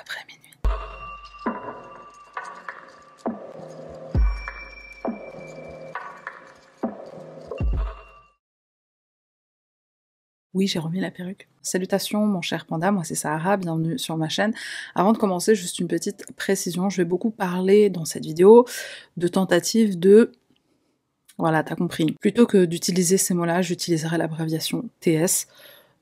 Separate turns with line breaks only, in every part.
après minuit. Oui, j'ai remis la perruque. Salutations mon cher panda, moi c'est Sahara, bienvenue sur ma chaîne. Avant de commencer, juste une petite précision, je vais beaucoup parler dans cette vidéo de tentatives de... Voilà, t'as compris. Plutôt que d'utiliser ces mots-là, j'utiliserai l'abréviation TS.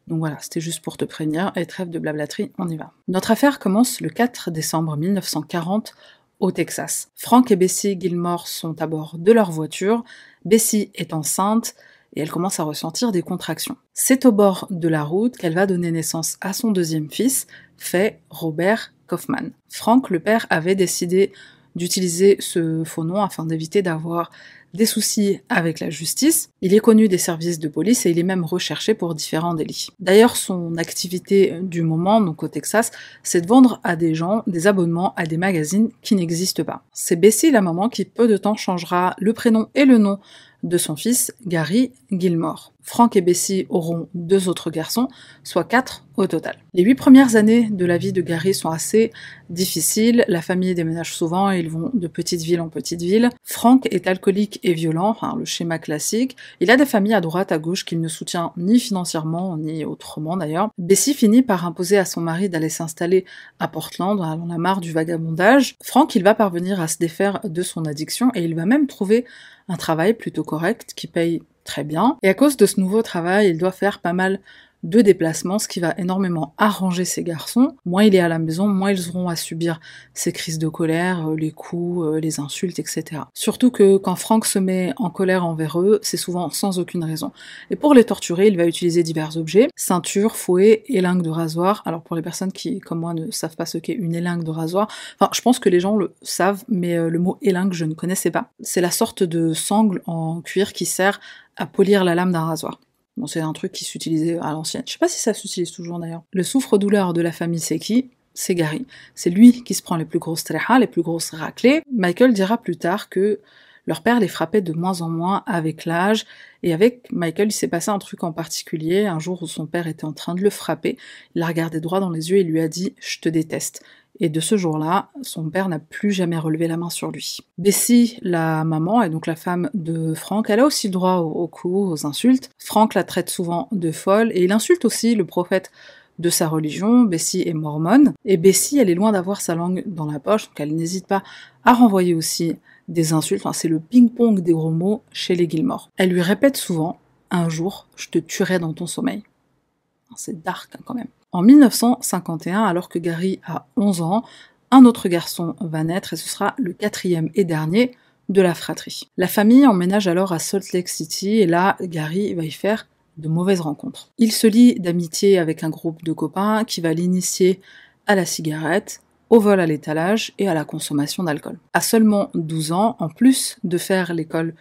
Donc voilà, c'était juste pour te prévenir, et trêve de blablaterie, on y va. Notre affaire commence le 4 décembre 1940 au Texas. Frank et Bessie Gilmore sont à bord de leur voiture, Bessie est enceinte, et elle commence à ressentir des contractions. C'est au bord de la route qu'elle va donner naissance à son deuxième fils, fait Robert Kaufman. Frank, le père, avait décidé d'utiliser ce faux nom afin d'éviter d'avoir des soucis avec la justice. Il est connu des services de police et il est même recherché pour différents délits. D'ailleurs, son activité du moment, donc au Texas, c'est de vendre à des gens des abonnements à des magazines qui n'existent pas. C'est Bessie, la maman, qui peu de temps changera le prénom et le nom de son fils Gary Gilmore. Frank et Bessie auront deux autres garçons, soit quatre au total. Les huit premières années de la vie de Gary sont assez difficiles. La famille déménage souvent et ils vont de petite ville en petite ville. Frank est alcoolique et violent, le schéma classique. Il a des familles à droite, à gauche qu'il ne soutient ni financièrement ni autrement d'ailleurs. Bessie finit par imposer à son mari d'aller s'installer à Portland. On a marre du vagabondage. Frank, il va parvenir à se défaire de son addiction et il va même trouver un travail plutôt correct qui paye très bien. Et à cause de ce nouveau travail, il doit faire pas mal de déplacements, ce qui va énormément arranger ces garçons. Moins il est à la maison, moins ils auront à subir ces crises de colère, euh, les coups, euh, les insultes, etc. Surtout que quand Frank se met en colère envers eux, c'est souvent sans aucune raison. Et pour les torturer, il va utiliser divers objets, ceinture, fouet, élingue de rasoir. Alors pour les personnes qui, comme moi, ne savent pas ce qu'est une élingue de rasoir, enfin je pense que les gens le savent, mais euh, le mot élingue je ne connaissais pas. C'est la sorte de sangle en cuir qui sert à polir la lame d'un rasoir. Bon, c'est un truc qui s'utilisait à l'ancienne. Je sais pas si ça s'utilise toujours d'ailleurs. Le souffre-douleur de la famille, qui C'est Gary. C'est lui qui se prend les plus grosses trejas, les plus grosses raclées. Michael dira plus tard que leur père les frappait de moins en moins avec l'âge, et avec Michael, il s'est passé un truc en particulier. Un jour où son père était en train de le frapper, il l'a regardé droit dans les yeux et lui a dit Je te déteste. Et de ce jour-là, son père n'a plus jamais relevé la main sur lui. Bessie, la maman, et donc la femme de Frank, elle a aussi droit aux, coups, aux insultes. Frank la traite souvent de folle, et il insulte aussi le prophète de sa religion, Bessie est mormone, et Bessie, elle est loin d'avoir sa langue dans la poche, donc elle n'hésite pas à renvoyer aussi des insultes, enfin, c'est le ping-pong des gros mots chez les Gilmore. Elle lui répète souvent, un jour, je te tuerai dans ton sommeil. C'est dark hein, quand même. En 1951, alors que Gary a 11 ans, un autre garçon va naître et ce sera le quatrième et dernier de la fratrie. La famille emménage alors à Salt Lake City et là, Gary va y faire de mauvaises rencontres. Il se lie d'amitié avec un groupe de copains qui va l'initier à la cigarette, au vol à l'étalage et à la consommation d'alcool. À seulement 12 ans, en plus de faire l'école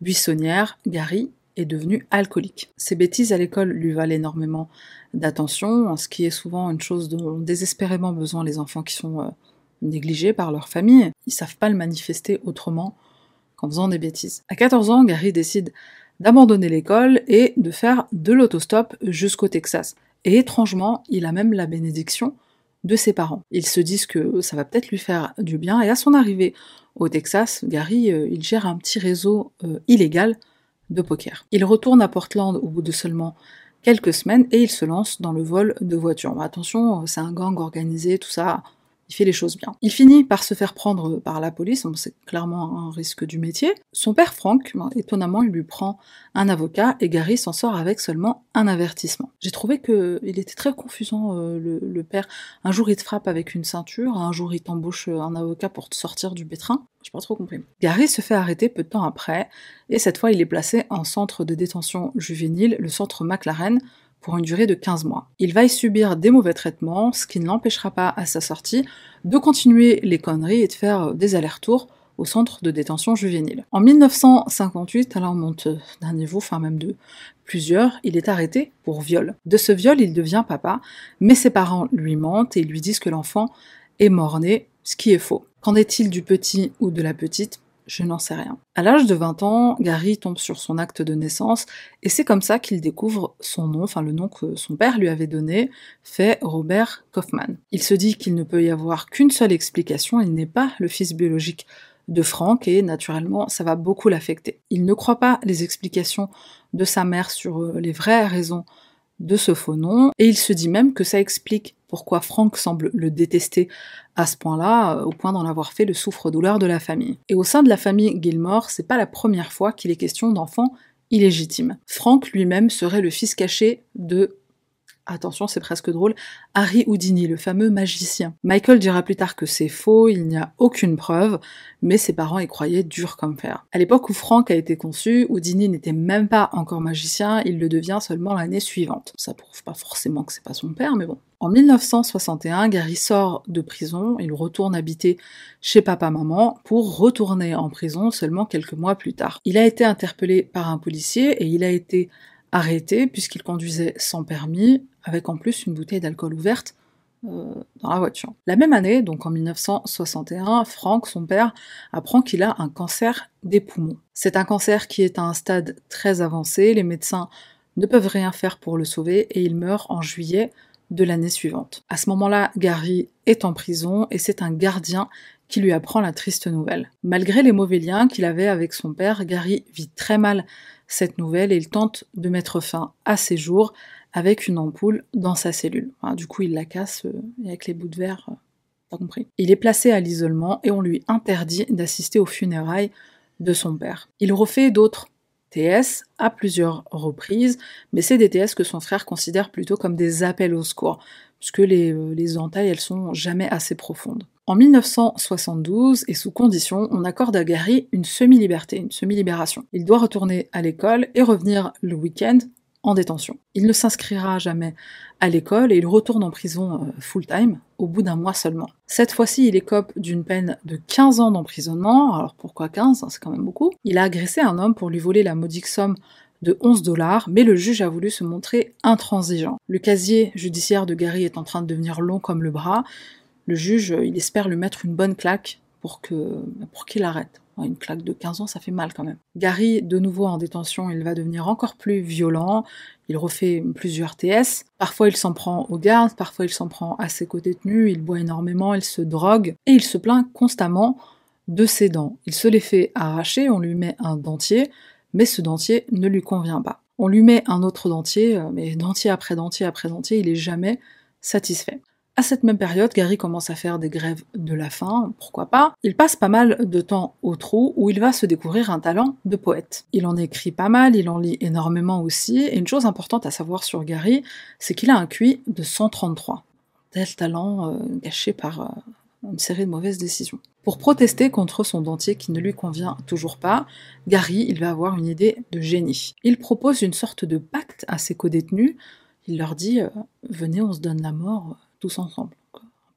buissonnière, Gary devenu alcoolique. Ses bêtises à l'école lui valent énormément d'attention, ce qui est souvent une chose dont ont désespérément besoin les enfants qui sont euh, négligés par leur famille. Ils savent pas le manifester autrement qu'en faisant des bêtises. À 14 ans, Gary décide d'abandonner l'école et de faire de l'autostop jusqu'au Texas. Et étrangement, il a même la bénédiction de ses parents. Ils se disent que ça va peut-être lui faire du bien, et à son arrivée au Texas, Gary, euh, il gère un petit réseau euh, illégal de poker. Il retourne à Portland au bout de seulement quelques semaines et il se lance dans le vol de voitures. attention, c'est un gang organisé, tout ça, il fait les choses bien. Il finit par se faire prendre par la police, c'est clairement un risque du métier. Son père Frank, ben, étonnamment, il lui prend un avocat et Gary s'en sort avec seulement un avertissement. J'ai trouvé qu'il était très confusant, euh, le, père. Un jour il te frappe avec une ceinture, un jour il t'embauche un avocat pour te sortir du pétrin. J'ai pas trop compris. Gary se fait arrêter peu de temps après, et cette fois il est placé en centre de détention juvénile, le centre McLaren, pour une durée de 15 mois. Il va y subir des mauvais traitements, ce qui ne l'empêchera pas à sa sortie de continuer les conneries et de faire des allers-retours au centre de détention juvénile. En 1958, alors on monte d'un niveau, enfin même de plusieurs, il est arrêté pour viol. De ce viol, il devient papa, mais ses parents lui mentent et lui disent que l'enfant est mort-né, ce qui est faux. Qu'en est-il du petit ou de la petite? Je n'en sais rien. À l'âge de 20 ans, Gary tombe sur son acte de naissance et c'est comme ça qu'il découvre son nom, enfin le nom que son père lui avait donné, fait Robert Kaufman. Il se dit qu'il ne peut y avoir qu'une seule explication, il n'est pas le fils biologique de Frank et naturellement ça va beaucoup l'affecter. Il ne croit pas les explications de sa mère sur euh, les vraies raisons de ce faux nom, et il se dit même que ça explique pourquoi Frank semble le détester à ce point-là, euh, au point d'en avoir fait le souffre-douleur de la famille. Et au sein de la famille Gilmore, c'est pas la première fois qu'il est question d'enfants illégitimes. Frank lui-même serait le fils caché de attention c'est presque drôle, Harry Houdini, le fameux magicien. Michael dira plus tard que c'est faux, il n'y a aucune preuve, mais ses parents y croyaient dur comme fer. À l'époque où Frank a été conçu, Houdini n'était même pas encore magicien, il le devient seulement l'année suivante. Ça prouve pas forcément que c'est pas son père, mais bon. En 1961, Gary sort de prison, il retourne habiter chez papa-maman pour retourner en prison seulement quelques mois plus tard. Il a été interpellé par un policier et il a été arrêté puisqu'il conduisait sans permis, avec en plus une bouteille d'alcool ouverte euh, dans la voiture. La même année, donc en 1961, Frank, son père, apprend qu'il a un cancer des poumons. C'est un cancer qui est à un stade très avancé, les médecins ne peuvent rien faire pour le sauver et il meurt en juillet de l'année suivante. À ce moment-là, Gary est en prison et c'est un gardien qui lui apprend la triste nouvelle. Malgré les mauvais liens qu'il avait avec son père, Gary vit très mal cette nouvelle et il tente de mettre fin à ses jours avec une ampoule dans sa cellule. du coup, il la casse euh, avec les bouts de verre, euh, compris. Il est placé à l'isolement et on lui interdit d'assister aux funérailles de son père. Il refait d'autres TS à plusieurs reprises, mais c'est des TS que son frère considère plutôt comme des appels au secours, puisque les, euh, les entailles, elles sont jamais assez profondes. En 1972, et sous condition, on accorde à Gary une semi-liberté, une semi-libération. Il doit retourner à l'école et revenir le week-end en détention. Il ne s'inscrira jamais à l'école et il retourne en prison euh, full-time au bout d'un mois seulement. Cette fois-ci, il écope d'une peine de 15 ans d'emprisonnement. Alors pourquoi 15 C'est quand même beaucoup. Il a agressé un homme pour lui voler la modique somme de 11 dollars, mais le juge a voulu se montrer intransigeant. Le casier judiciaire de Gary est en train de devenir long comme le bras, le juge, il espère lui mettre une bonne claque pour que pour qu'il arrête. Une claque de 15 ans, ça fait mal quand même. Gary, de nouveau en détention, il va devenir encore plus violent. Il refait plusieurs TS. Parfois, il s'en prend aux gardes, parfois, il s'en prend à ses co-détenus. Il boit énormément, il se drogue et il se plaint constamment de ses dents. Il se les fait arracher, on lui met un dentier, mais ce dentier ne lui convient pas. On lui met un autre dentier, euh, mais dentier après dentier après dentier, il est jamais satisfait. À cette même période, Gary commence à faire des grèves de la faim, pourquoi pas. Il passe pas mal de temps au trou où il va se découvrir un talent de poète. Il en écrit pas mal, il en lit énormément aussi, et une chose importante à savoir sur Gary, c'est qu'il a un QI de 133. Tel talent euh, gâché par euh, une série de mauvaises décisions. Pour protester contre son dentier qui ne lui convient toujours pas, Gary, il va avoir une idée de génie. Il propose une sorte de pacte à ses co-détenus. Il leur dit euh, Venez, on se donne la mort tous ensemble.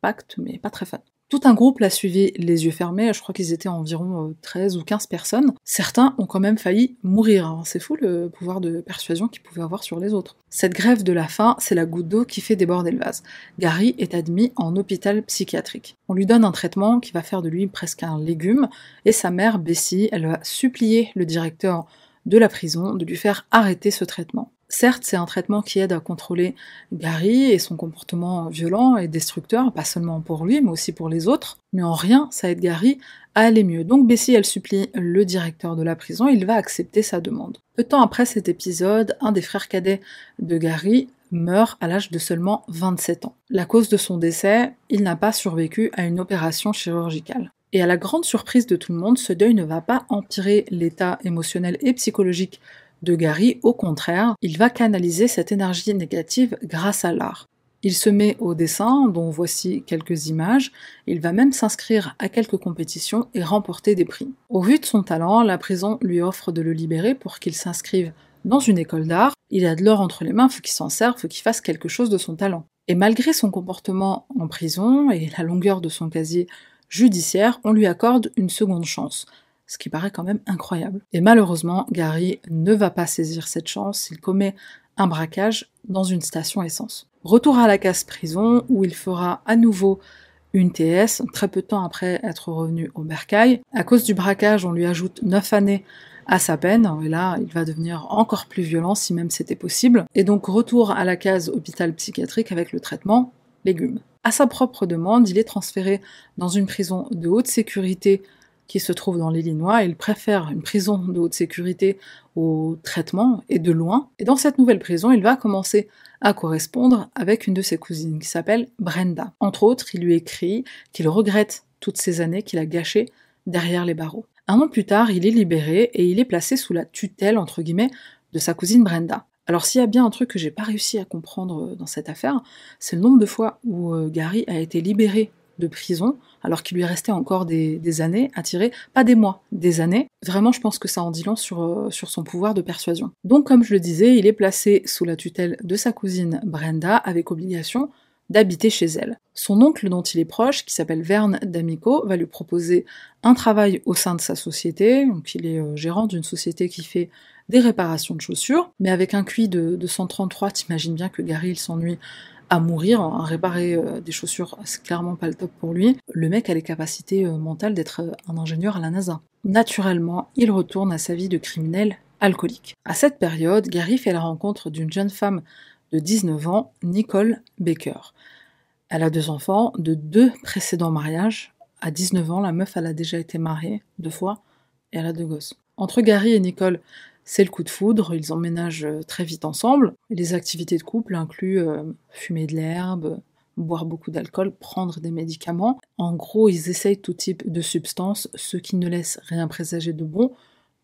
Pacte, mais pas très fun. Tout un groupe l'a suivi les yeux fermés, je crois qu'ils étaient environ 13 euh, ou 15 personnes. Certains ont quand même failli mourir, hein. c'est fou le pouvoir de persuasion qu'ils pouvaient avoir sur les autres. Cette grève de la faim, c'est la goutte d'eau qui fait déborder le vase. Gary est admis en hôpital psychiatrique. On lui donne un traitement qui va faire de lui presque un légume, et sa mère, Bessie, elle va supplier le directeur de la prison de lui faire arrêter ce traitement. Certes, c'est un traitement qui aide à contrôler Gary et son comportement violent et destructeur, pas seulement pour lui, mais aussi pour les autres, mais en rien, ça aide Gary à aller mieux. Donc Bessie, elle supplie le directeur de la prison, il va accepter sa demande. Peu de temps après cet épisode, un des frères cadets de Gary meurt à l'âge de seulement 27 ans. La cause de son décès, il n'a pas survécu à une opération chirurgicale. Et à la grande surprise de tout le monde, ce deuil ne va pas empirer l'état émotionnel et psychologique de Gary, au contraire, il va canaliser cette énergie négative grâce à l'art. Il se met au dessin, dont voici quelques images, il va même s'inscrire à quelques compétitions et remporter des prix. Au vu de son talent, la prison lui offre de le libérer pour qu'il s'inscrive dans une école d'art. Il a de l'or entre les mains, faut qu'il s'en serve, faut qu'il fasse quelque chose de son talent. Et malgré son comportement en prison et la longueur de son casier judiciaire, on lui accorde une seconde chance ce qui paraît quand même incroyable. Et malheureusement, Gary ne va pas saisir cette chance, il commet un braquage dans une station essence. Retour à la casse prison où il fera à nouveau une TS, très peu de temps après être revenu au bercail. À cause du braquage, on lui ajoute 9 années à sa peine, et là, il va devenir encore plus violent si même c'était possible. Et donc, retour à la case hôpital psychiatrique avec le traitement légumes. À sa propre demande, il est transféré dans une prison de haute sécurité se trouve dans l'Illinois. Il préfère une prison de haute sécurité au traitement et de loin. Et dans cette nouvelle prison, il va commencer à correspondre avec une de ses cousines qui s'appelle Brenda. Entre autres, il lui écrit qu'il regrette toutes ces années qu'il a gâchées derrière les barreaux. Un an plus tard, il est libéré et il est placé sous la tutelle, entre guillemets, de sa cousine Brenda. Alors s'il y a bien un truc que j'ai pas réussi à comprendre euh, dans cette affaire, c'est le nombre de fois où euh, Gary a été libéré de prison, alors qu'il lui restait encore des, années à tirer, pas des mois, des années. Vraiment, je pense que ça en dit long sur, euh, sur son pouvoir de persuasion. Donc, comme je le disais, il est placé sous la tutelle de sa cousine Brenda, avec obligation d'habiter chez elle. Son oncle dont il est proche, qui s'appelle Verne D'Amico, va lui proposer un travail au sein de sa société, donc il est euh, gérant d'une société qui fait des réparations de chaussures, mais avec un QI de, de 133, t'imagines bien que Gary il s'ennuie à mourir, à hein, réparer euh, des chaussures, c'est clairement pas le top pour lui. Le mec a les capacités euh, mentales d'être euh, un ingénieur à la NASA. Naturellement, il retourne à sa vie de criminel alcoolique. À cette période, Gary fait la rencontre d'une jeune femme de 19 ans, Nicole Baker. Elle a deux enfants de deux précédents mariages. À 19 ans, la meuf, elle a déjà été mariée deux fois et elle a deux gosses. Entre Gary et Nicole, c'est le coup de foudre, ils emménagent euh, très vite ensemble. les activités de couple incluent euh, fumer de l'herbe, boire beaucoup d'alcool, prendre des médicaments. En gros, ils essayent tout type de substances, ce qui ne laisse rien présager de bon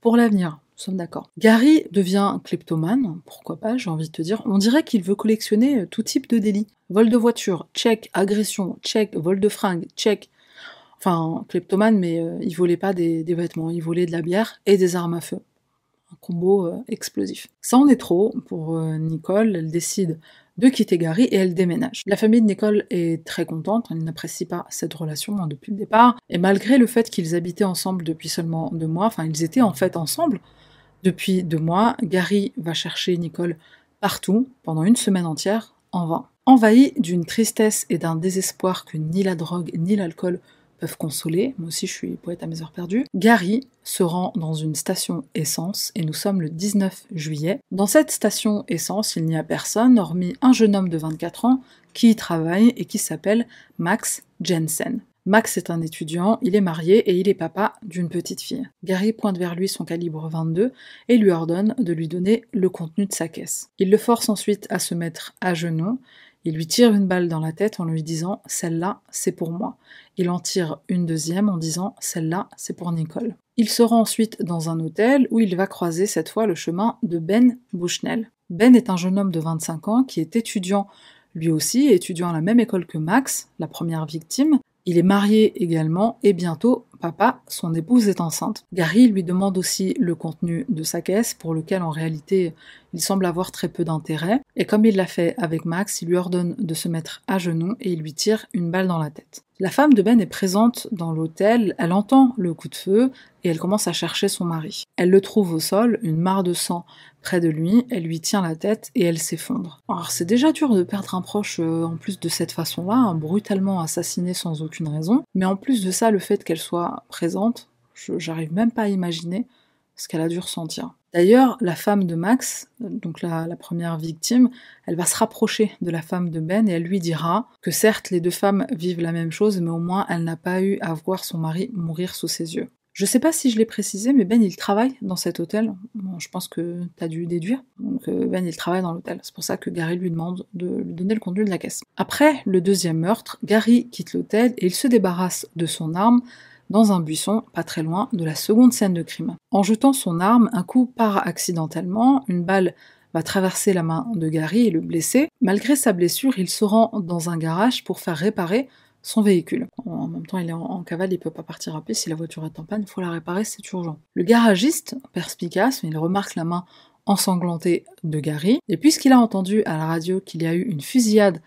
pour l'avenir. Nous sommes d'accord. Gary devient kleptomane, pourquoi pas, j'ai envie de te dire. On dirait qu'il veut collectionner euh, tout type de délits. Vol de voiture, check. Agression, check. Vol de fringues, check. Enfin, kleptomane, mais il volait pas des vêtements, il volait de la bière et des armes à feu combo euh, explosif. Ça en est trop pour euh, Nicole, elle décide de quitter Gary et elle déménage. La famille de Nicole est très contente, elle n'apprécie pas cette relation hein, depuis le départ, et malgré le fait qu'ils habitaient ensemble depuis seulement deux mois, enfin ils étaient en fait ensemble depuis deux mois, Gary va chercher Nicole partout pendant une semaine entière en vain. Envahi d'une tristesse et d'un désespoir que ni la drogue ni l'alcool consoler. Moi aussi, je suis poète à mes heures perdues. Gary se rend dans une station essence et nous sommes le 19 juillet. Dans cette station essence, il n'y a personne hormis un jeune homme de 24 ans qui y travaille et qui s'appelle Max Jensen. Max est un étudiant, il est marié et il est papa d'une petite fille. Gary pointe vers lui son calibre 22 et lui ordonne de lui donner le contenu de sa caisse. Il le force ensuite à se mettre à genoux il lui tire une balle dans la tête en lui disant Celle-là, c'est pour moi. Il en tire une deuxième en disant Celle-là, c'est pour Nicole. Il se rend ensuite dans un hôtel où il va croiser cette fois le chemin de Ben Bushnell. Ben est un jeune homme de 25 ans qui est étudiant lui aussi, étudiant à la même école que Max, la première victime. Il est marié également et bientôt papa, son épouse est enceinte. Gary lui demande aussi le contenu de sa caisse, pour lequel en réalité il semble avoir très peu d'intérêt, et comme il l'a fait avec Max, il lui ordonne de se mettre à genoux et il lui tire une balle dans la tête. La femme de Ben est présente dans l'hôtel, elle entend le coup de feu et elle commence à chercher son mari. Elle le trouve au sol, une mare de sang près de lui, elle lui tient la tête et elle s'effondre. Alors c'est déjà dur de perdre un proche euh, en plus de cette façon-là, hein, brutalement assassiné sans aucune raison, mais en plus de ça, le fait qu'elle soit présente, j'arrive même pas à imaginer ce qu'elle a dû ressentir. D'ailleurs, la femme de Max, donc la, première victime, elle va se rapprocher de la femme de Ben et elle lui dira que certes les deux femmes vivent la même chose, mais au moins elle n'a pas eu à voir son mari mourir sous ses yeux. Je sais pas si je l'ai précisé, mais Ben il travaille dans cet hôtel. je pense que tu as dû déduire. Euh, Ben il travaille dans l'hôtel. C'est pour ça que Gary lui demande de lui donner le contenu de la caisse. Après le deuxième meurtre, Gary quitte l'hôtel et il se débarrasse de son arme dans un buisson pas très loin de la seconde scène de crime. En jetant son arme, un coup part accidentellement, une balle va traverser la main de Gary et le blesser. Malgré sa blessure, il se rend dans un garage pour faire réparer son véhicule. En même temps, il est en, cavale, il peut pas partir à pied. Si la voiture est en panne, il faut la réparer, c'est urgent. Le garagiste, perspicace, il remarque la main ensanglantée de Gary, et puisqu'il a entendu à la radio qu'il y a eu une fusillade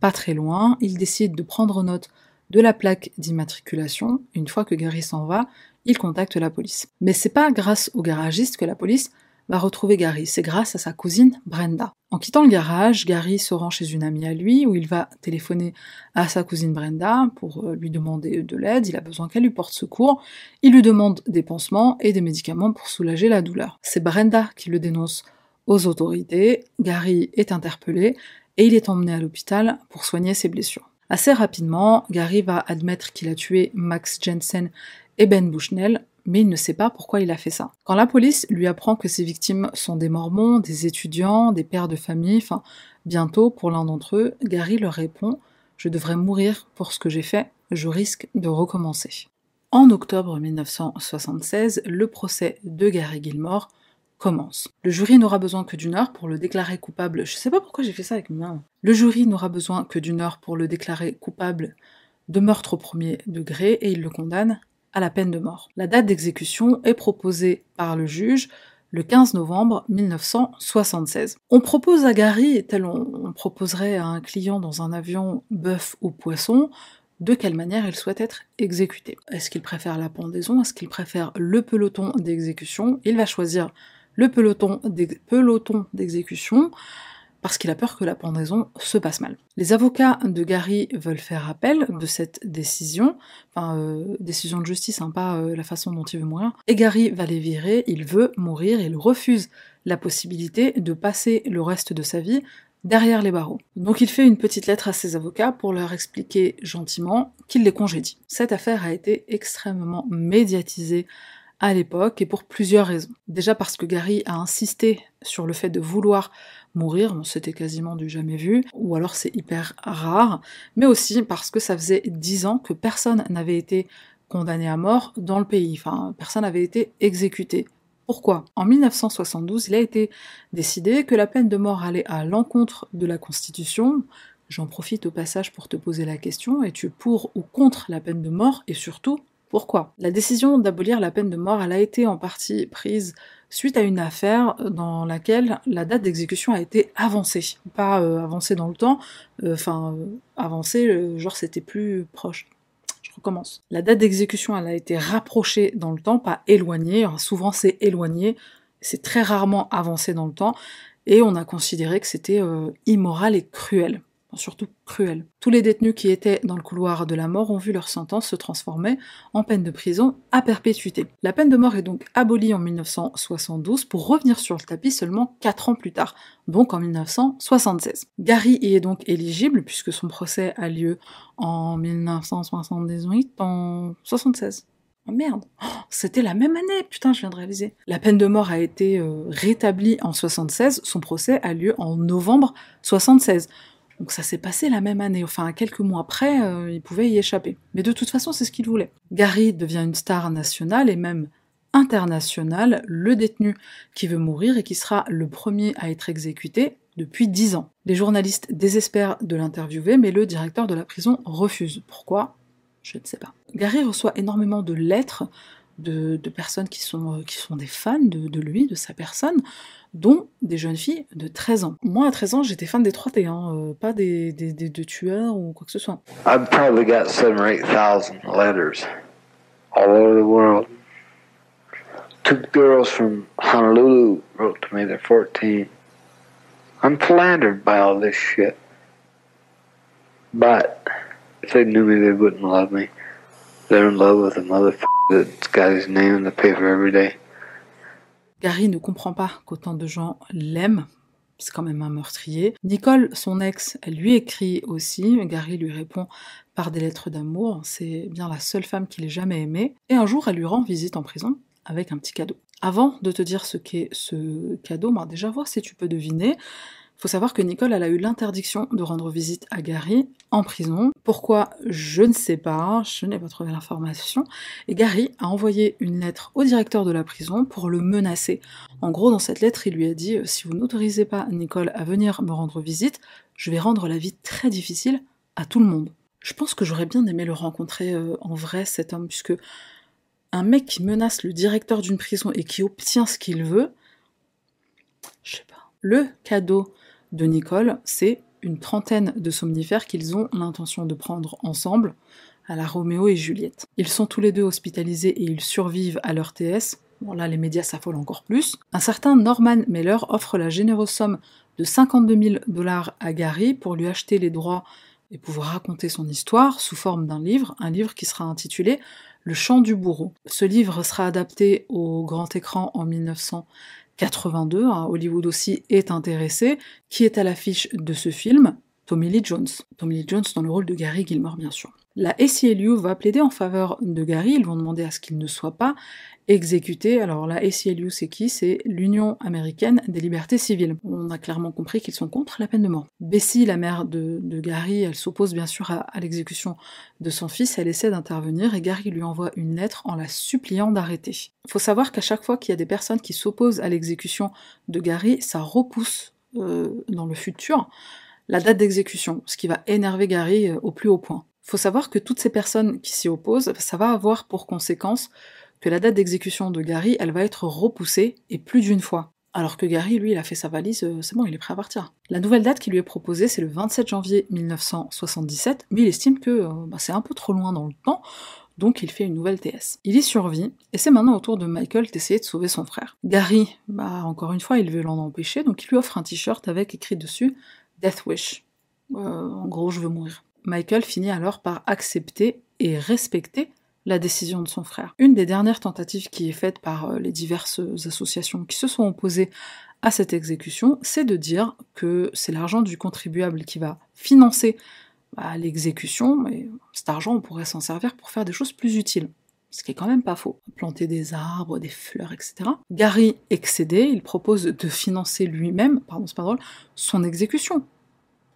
pas très loin, il décide de prendre note de la plaque d'immatriculation. Une fois que Gary s'en va, il contacte la police. Mais c'est pas grâce au garagiste que la police va retrouver Gary. C'est grâce à sa cousine Brenda. En quittant le garage, Gary se rend chez une amie à lui où il va téléphoner à sa cousine Brenda pour euh, lui demander de l'aide. Il a besoin qu'elle lui porte secours. Il lui demande des pansements et des médicaments pour soulager la douleur. C'est Brenda qui le dénonce aux autorités. Gary est interpellé et il est emmené à l'hôpital pour soigner ses blessures. Assez rapidement, Gary va admettre qu'il a tué Max Jensen et Ben Bushnell, mais il ne sait pas pourquoi il a fait ça. Quand la police lui apprend que ses victimes sont des mormons, des étudiants, des pères de famille, bientôt pour l'un d'entre eux, Gary leur répond Je devrais mourir pour ce que j'ai fait, je risque de recommencer. En octobre 1976, le procès de Gary Gilmore Le jury n'aura besoin que d'une heure pour le déclarer coupable. Je sais pas pourquoi j'ai fait ça avec mes mains. Le jury n'aura besoin que d'une heure pour le déclarer coupable de meurtre au premier degré et il le condamne à la peine de mort. La date d'exécution est proposée par le juge le 15 novembre 1976. On propose à Gary, tel on, proposerait à un client dans un avion bœuf ou poisson, de quelle manière il souhaite être exécuté. Est-ce qu'il préfère la pendaison? Est-ce qu'il préfère le peloton d'exécution? Il va choisir le peloton d'exécution parce qu'il a peur que la pendaison se passe mal. Les avocats de Gary veulent faire appel de cette décision, enfin euh, décision de justice, hein, pas euh, la façon dont il veut mourir, et Gary va les virer, il veut mourir, il refuse la possibilité de passer le reste de sa vie derrière les barreaux. Donc il fait une petite lettre à ses avocats pour leur expliquer gentiment qu'il les congédie. Cette affaire a été extrêmement médiatisée à l'époque et pour plusieurs raisons. Déjà parce que Gary a insisté sur le fait de vouloir mourir, c'était quasiment du jamais vu, ou alors c'est hyper rare, mais aussi parce que ça faisait dix ans que personne n'avait été condamné à mort dans le pays, enfin personne n'avait été exécuté. Pourquoi? En 1972, il a été décidé que la peine de mort allait à l'encontre de la Constitution. J'en profite au passage pour te poser la question, es-tu pour ou contre la peine de mort? Et surtout pourquoi? La décision d'abolir la peine de mort, elle a été en partie prise suite à une affaire dans laquelle la date d'exécution a été avancée. Pas euh, avancée dans le temps, euh, enfin euh, avancée, genre c'était plus proche. Je recommence. La date d'exécution, a été rapprochée dans le temps, pas éloignée. souvent c'est éloigné, c'est très rarement avancé dans le temps, et on a considéré que c'était immoral et cruel surtout cruel. Tous les détenus qui étaient dans le couloir de la mort ont vu leur sentence se transformer en peine de prison à perpétuité. La peine de mort est donc abolie en 1972 pour revenir sur le tapis seulement 4 ans plus tard, donc en 1976. Gary y est donc éligible puisque son procès a lieu en 1978, en 76. Oh merde, oh, c'était la même année, putain, je viens de réaliser. La peine de mort a été euh, rétablie en 76, son procès a lieu en novembre 76. Donc ça s'est passé la même année, enfin quelques mois après, euh, il pouvait y échapper. Mais de toute façon, c'est ce qu'il voulait. Gary devient une star nationale et même internationale, le détenu qui veut mourir et qui sera le premier à être exécuté depuis dix ans. Les journalistes désespèrent de l'interviewer, mais le directeur de la prison refuse. Pourquoi? Je ne sais pas. Gary reçoit énormément de lettres de, personnes euh, qui sont des fans de, lui, de sa personne, dont des jeunes filles de 13 ans. Moi, à 13 ans, j'étais fan des 3T, hein, euh, pas des, des, des, tueurs ou quoi que ce soit. I've probably got 7 or 8,000 letters all over the world. Two girls from Honolulu wrote to me, they're 14. I'm flattered by all this shit. But if they knew me, they wouldn't love me. They're in love with a motherfucker that's got his name in the paper every day. Gary ne comprend pas qu'autant de gens l'aiment. C'est quand même un meurtrier. Nicole, son ex, lui écrit aussi. Gary lui répond par des lettres d'amour. C'est bien la seule femme qu'il ait jamais aimée. Et un jour, elle lui rend visite en prison avec un petit cadeau. Avant de te dire ce qu'est ce cadeau, bah déjà voir si tu peux deviner. Faut savoir que Nicole, a eu l'interdiction de rendre visite à Gary en prison. Pourquoi Je ne sais pas, je n'ai pas trouvé l'information. Et Gary a envoyé une lettre au directeur de la prison pour le menacer. En gros, dans cette lettre, il lui a dit si vous n'autorisez pas Nicole à venir me rendre visite, je vais rendre la vie très difficile à tout le monde. Je pense que j'aurais bien aimé le rencontrer euh, en vrai, cet homme, puisque un mec qui menace le directeur d'une prison et qui obtient ce qu'il veut, je sais pas. Le cadeau de Nicole, c'est une trentaine de somnifères qu'ils ont l'intention de prendre ensemble à la Roméo et Juliette. Ils sont tous les deux hospitalisés et ils survivent à leur TS. Bon, là, les médias s'affolent encore plus. Un certain Norman Mailer offre la généreuse somme de 52 000 dollars à Gary pour lui acheter les droits et pouvoir raconter son histoire sous forme d'un livre, un livre qui sera intitulé Le chant du bourreau. Ce livre sera adapté au grand écran en 1982, hein, Hollywood aussi est intéressé, qui est à l'affiche de ce film Tommy Lee Jones. Tommy Lee Jones dans le rôle de Gary Gilmore, bien sûr. La ACLU va plaider en faveur de Gary, ils vont demander à ce qu'il ne soit pas exécuté. Alors la ACLU, c'est qui? C'est l'Union américaine des libertés civiles. On a clairement compris qu'ils sont contre la peine de mort. Bessie, la mère de, Gary, elle s'oppose bien sûr à, l'exécution de son fils, elle essaie d'intervenir et Gary lui envoie une lettre en la suppliant d'arrêter. Il faut savoir qu'à chaque fois qu'il y a des personnes qui s'opposent à l'exécution de Gary, ça repousse euh, dans le futur la date d'exécution, ce qui va énerver Gary euh, au plus haut point. Il faut savoir que toutes ces personnes qui s'y opposent, ça va avoir pour conséquence que la date d'exécution de Gary, elle va être repoussée, et plus d'une fois. Alors que Gary, lui, il a fait sa valise, euh, c'est bon, il est prêt à partir. La nouvelle date qui lui est proposée, c'est le 27 janvier 1977, mais il estime que euh, bah, c'est un peu trop loin dans le temps, donc il fait une nouvelle TS. Il y survit, et c'est maintenant au tour de Michael d'essayer de sauver son frère. Gary, bah encore une fois, il veut l'en empêcher, donc il lui offre un t-shirt avec écrit dessus Death Wish. Euh, en gros, je veux mourir. Michael finit alors par accepter et respecter la décision de son frère. Une des dernières tentatives qui est faite par euh, les diverses associations qui se sont opposées à cette exécution, c'est de dire que c'est l'argent du contribuable qui va financer bah, l'exécution, mais cet argent, on pourrait s'en servir pour faire des choses plus utiles. Ce qui est quand même pas faux. Planter des arbres, des fleurs, etc. Gary, excédé, il propose de financer lui-même, pardon, c'est pas drôle, son exécution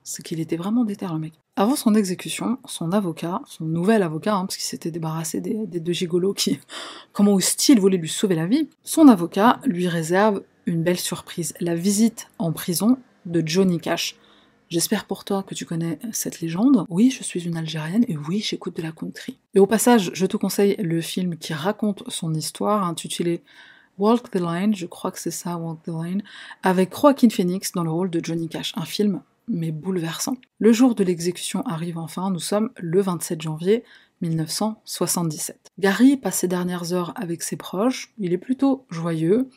c'est qu'il était vraiment déter le mec. Avant son exécution, son avocat, son nouvel avocat, hein, parce qu'il s'était débarrassé des, deux gigolos qui, comment hostile, voulaient lui sauver la vie, son avocat lui réserve une belle surprise, la visite en prison de Johnny Cash. J'espère pour toi que tu connais cette légende. Oui, je suis une Algérienne et oui, j'écoute de la country. Et au passage, je te conseille le film qui raconte son histoire, intitulé Walk the Line, je crois que c'est ça, Walk the Line, avec Joaquin Phoenix dans le rôle de Johnny Cash. Un film mais bouleversant. Le jour de l'exécution arrive enfin, nous sommes le 27 janvier 1977. Gary passe ses dernières heures avec ses proches, il est plutôt joyeux.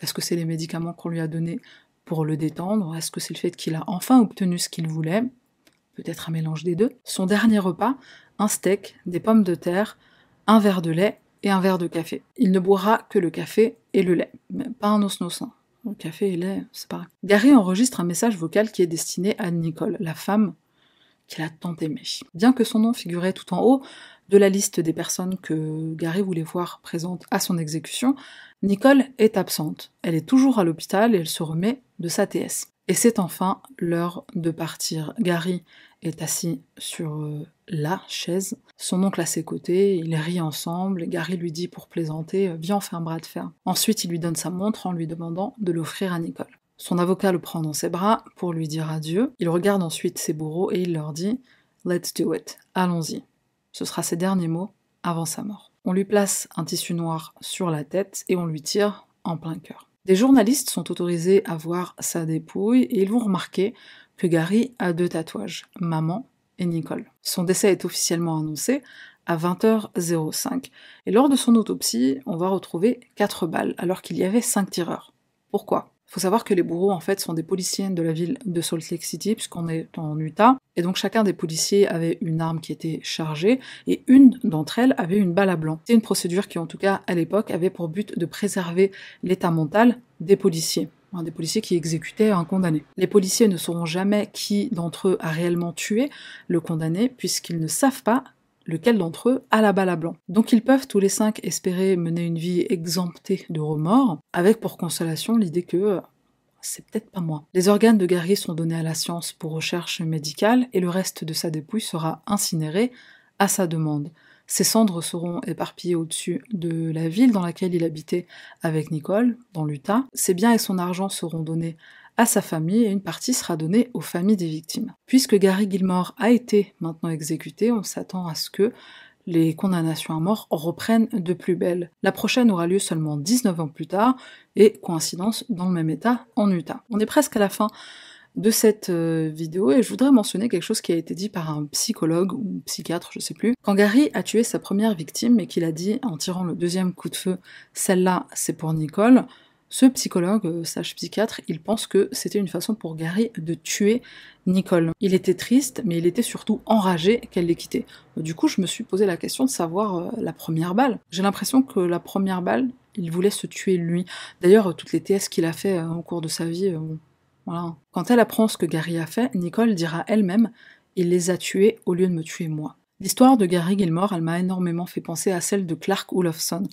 Est-ce que c'est les médicaments qu'on lui a donnés pour le détendre? Est-ce que c'est le fait qu'il a enfin obtenu ce qu'il voulait? Peut-être un mélange des deux. Son dernier repas, un steak, des pommes de terre, un verre de lait et un verre de café. Il ne boira que le café et le lait, mais pas un osnosin. Le café et lait, c'est pareil. Gary enregistre un message vocal qui est destiné à Nicole, la femme qu'il a tant aimée. Bien que son nom figurait tout en haut de la liste des personnes que Gary voulait voir présentes à son exécution, Nicole est absente. Elle est toujours à l'hôpital et elle se remet de sa TS. Et c'est enfin l'heure de partir. Gary est assis sur euh, la chaise, son oncle à ses côtés, ils rient ensemble, Gary lui dit pour plaisanter Viens, fait un bras de fer. Ensuite, il lui donne sa montre en lui demandant de l'offrir à Nicole. Son avocat le prend dans ses bras pour lui dire adieu. Il regarde ensuite ses bourreaux et il leur dit Let's do it, allons-y. Ce sera ses derniers mots avant sa mort. On lui place un tissu noir sur la tête et on lui tire en plein cœur. Des journalistes sont autorisés à voir sa dépouille et ils vont remarquer que Gary a deux tatouages, maman Nicole. Son décès est officiellement annoncé à 20h05. Et lors de son autopsie, on va retrouver quatre balles, alors qu'il y avait cinq tireurs. Pourquoi? Il faut savoir que les bourreaux, en fait, sont des policiers de la ville de Salt Lake City, puisqu'on est en Utah. Et donc, chacun des policiers avait une arme qui était chargée, et une d'entre elles avait une balle à blanc. C'est une procédure qui, en tout cas, à l'époque, avait pour but de préserver l'état mental des policiers des policiers qui exécutaient un condamné. Les policiers ne sauront jamais qui d'entre eux a réellement tué le condamné, puisqu'ils ne savent pas lequel d'entre eux a la balle à blanc. Donc ils peuvent tous les cinq espérer mener une vie exemptée de remords, avec pour consolation l'idée que euh, c'est peut-être pas moi. Les organes de Gary sont donnés à la science pour recherche médicale et le reste de sa dépouille sera incinéré à sa demande. Ses cendres seront éparpillées au-dessus de la ville dans laquelle il habitait avec Nicole, dans l'Utah. Ses biens et son argent seront donnés à sa famille et une partie sera donnée aux familles des victimes. Puisque Gary Gilmore a été maintenant exécuté, on s'attend à ce que les condamnations à mort reprennent de plus belle. La prochaine aura lieu seulement 19 ans plus tard, et coïncidence dans le même état en Utah. On est presque à la fin de cette euh, vidéo et je voudrais mentionner quelque chose qui a été dit par un psychologue ou psychiatre, je sais plus. Quand Gary a tué sa première victime et qu'il a dit en tirant le deuxième coup de feu, celle-là c'est pour Nicole, ce psychologue, euh, sage psychiatre, il pense que c'était une façon pour Gary de tuer Nicole. Il était triste, mais il était surtout enragé qu'elle l'ait quitté. Du coup, je me suis posé la question de savoir euh, la première balle. J'ai l'impression que la première balle, il voulait se tuer lui. D'ailleurs, toutes les TS qu'il a fait au cours de sa vie, quand elle apprend ce que Gary a fait, Nicole dira elle-même Il les a tués au lieu de me tuer moi. L'histoire de Gary Gilmore, elle m'a énormément fait penser à celle de Clark Olofsson.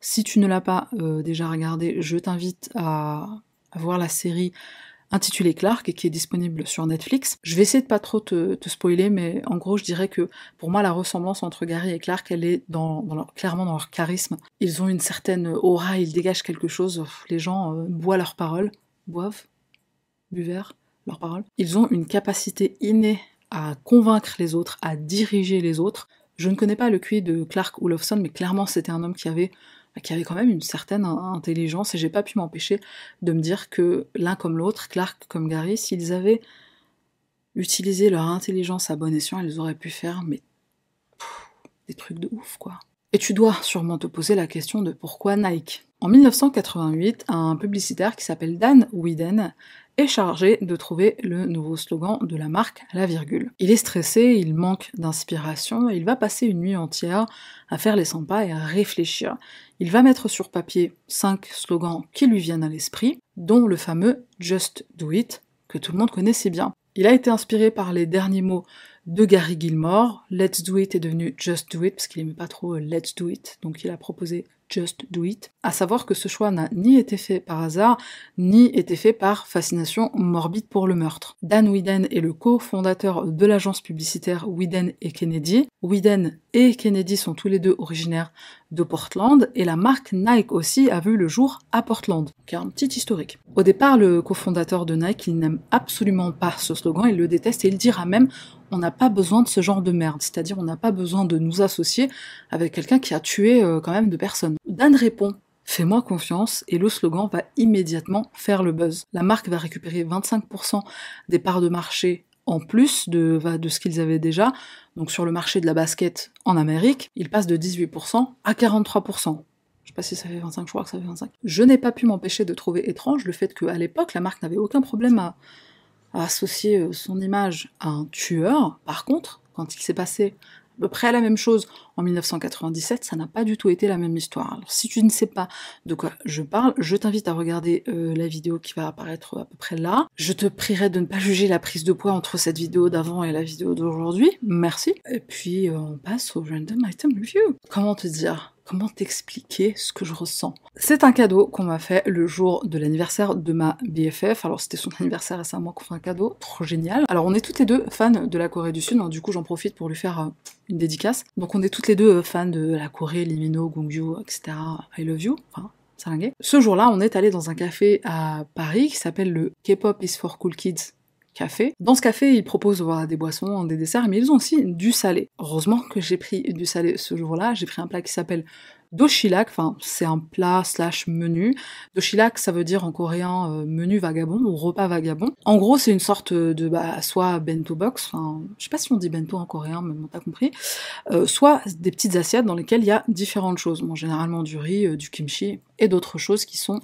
Si tu ne l'as pas euh, déjà regardée, je t'invite à, voir la série intitulée Clark et qui est disponible sur Netflix. Je vais essayer de pas trop te, spoiler, mais en gros, je dirais que pour moi, la ressemblance entre Gary et Clark, elle est clairement dans leur charisme. Ils ont une certaine aura, ils dégagent quelque chose. Les gens euh, boivent leurs paroles, boivent, leurs paroles. Ils ont une capacité innée à convaincre les autres, à diriger les autres. Je ne connais pas le QI de Clark Olofsson, mais clairement c'était un homme qui avait, qui avait quand même une certaine intelligence et j'ai pas pu m'empêcher de me dire que l'un comme l'autre, Clark comme Gary, s'ils avaient utilisé leur intelligence à bon escient, ils auraient pu faire mais des trucs de ouf quoi. Et tu dois sûrement te poser la question de pourquoi Nike. En 1988, un publicitaire qui s'appelle Dan Whedon est chargé de trouver le nouveau slogan de la marque la virgule. Il est stressé, il manque d'inspiration il va passer une nuit entière à faire les 100 pas et à réfléchir. Il va mettre sur papier cinq slogans qui lui viennent à l'esprit, dont le fameux Just Do It, que tout le monde connaît si bien. Il a été inspiré par les derniers mots de Gary Gilmore. Let's Do It est devenu Just Do It parce qu'il aimait pas trop Let's Do It, donc il a proposé Just Do It. À savoir que ce choix n'a ni été fait par hasard, ni été fait par fascination morbide pour le meurtre. Dan Whedon est le co-fondateur de l'agence publicitaire Whedon et Kennedy. Whedon et Kennedy sont tous les deux originaires de Portland, et la marque Nike aussi a vu le jour à Portland. Donc un petit historique. Au départ, le cofondateur de Nike, il n'aime absolument pas ce slogan, il le déteste et il dira même on n'a pas besoin de ce genre de merde, c'est-à-dire on n'a pas besoin de nous associer avec quelqu'un qui a tué euh, quand même de personnes. Dan répond Fais-moi confiance et le slogan va immédiatement faire le buzz. La marque va récupérer 25% des parts de marché en plus de, de ce qu'ils avaient déjà. Donc sur le marché de la basket en Amérique, il passe de 18% à 43%. Je sais pas si ça fait 25, je crois que ça fait 25. Je n'ai pas pu m'empêcher de trouver étrange le fait qu'à l'époque, la marque n'avait aucun problème à, associer euh, son image à un tueur. Par contre, quand il s'est passé peu près la même chose en 1997, ça n'a pas du tout été la même histoire. Alors si tu ne sais pas de quoi je parle, je t'invite à regarder euh, la vidéo qui va apparaître à peu près là. Je te prierai de ne pas juger la prise de poids entre cette vidéo d'avant et la vidéo d'aujourd'hui. Merci. Et puis euh, on passe au random item review. Comment te dire? Comment t'expliquer ce que je ressens? C'est un cadeau qu'on m'a fait le jour de l'anniversaire de ma BFF. Alors c'était son anniversaire et c'est à moi qu'on fait un cadeau, trop génial. Alors on est toutes les deux fans de la Corée du Sud, du coup j'en profite pour lui faire euh, une dédicace. Donc on est toutes les deux euh, fans de la Corée, Limino, Gongju, etc. I love you. Enfin, ce jour-là, on est allé dans un café à Paris qui s'appelle le K-pop is for cool kids café. Dans ce café, ils proposent des boissons, des desserts, mais ils ont aussi du salé. Heureusement que j'ai pris du salé ce jour-là. J'ai pris un plat qui s'appelle Doshilak, enfin c'est un plat slash menu. Doshilak ça veut dire en coréen euh, menu vagabond ou repas vagabond. En gros c'est une sorte de bah, soit bento box, enfin je sais pas si on dit bento en coréen mais bon t'as compris, euh, soit des petites assiettes dans lesquelles il y a différentes choses. Généralement du riz, euh, du kimchi et d'autres choses qui sont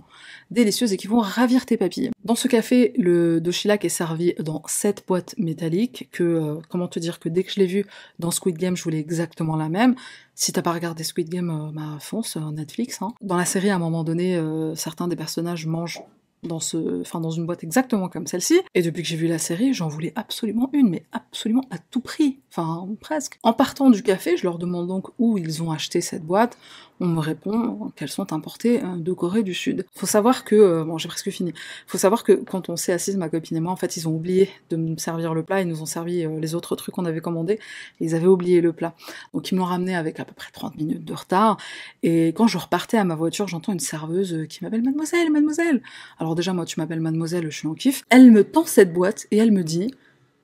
délicieuses et qui vont ravir tes papilles. Dans ce café, le doshilak est servi dans cette boîtes métalliques que, comment te dire, que dès que je l'ai vu dans Squid Game, je voulais exactement la même. Si t'as pas regardé Squid Game, euh, bah fonce, euh, Netflix. Hein. Dans la série, à un moment donné, euh, certains des personnages mangent dans ce, enfin dans une boîte exactement comme celle-ci. Et depuis que j'ai vu la série, j'en voulais absolument une, mais absolument à tout prix, enfin presque. En partant du café, je leur demande donc où ils ont acheté cette boîte on me répond qu'elles sont importées euh, de Corée du Sud. Faut savoir que, euh, bon j'ai presque fini, faut savoir que quand on s'est assise, ma copine et moi, en fait ils ont oublié de me servir le plat, ils nous ont servi euh, les autres trucs qu'on avait commandés, ils avaient oublié le plat. Donc ils me l'ont ramené avec à peu près 30 minutes de retard, et quand je repartais à ma voiture, j'entends une serveuse qui m'appelle mademoiselle, mademoiselle. Alors déjà moi tu m'appelles mademoiselle, je suis en kiff. Elle me tend cette boîte et elle me dit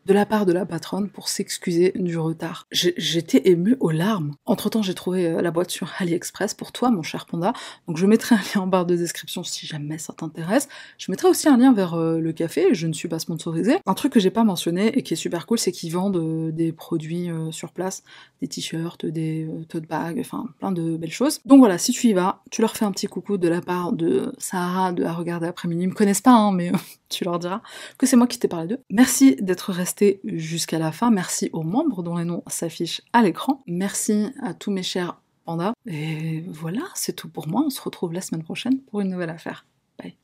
de la part de la patronne pour s'excuser du retard. J'étais émue aux larmes. Entre temps, j'ai trouvé euh, la boîte sur AliExpress pour toi, mon cher panda. Donc je mettrai un lien en barre de description si jamais ça t'intéresse. Je mettrai aussi un lien vers euh, le café. Je ne suis pas sponsorisée. Un truc que j'ai pas mentionné et qui est super cool, c'est qu'ils vendent euh, des produits sur place, des t-shirts, des tote bags, enfin plein de belles choses. Donc voilà, si tu y vas, tu leur fais un petit coucou de la part de Sahara de à regarder après-midi. Ils me connaissent pas, hein, mais tu leur diras que c'est moi qui t'ai parlé d'eux. Merci d'être resté jusqu'à la fin. Merci aux membres dont les noms s'affichent à l'écran. Merci à tous mes chers pandas. Et voilà, c'est tout pour moi. On se retrouve la semaine prochaine pour une nouvelle affaire. Bye.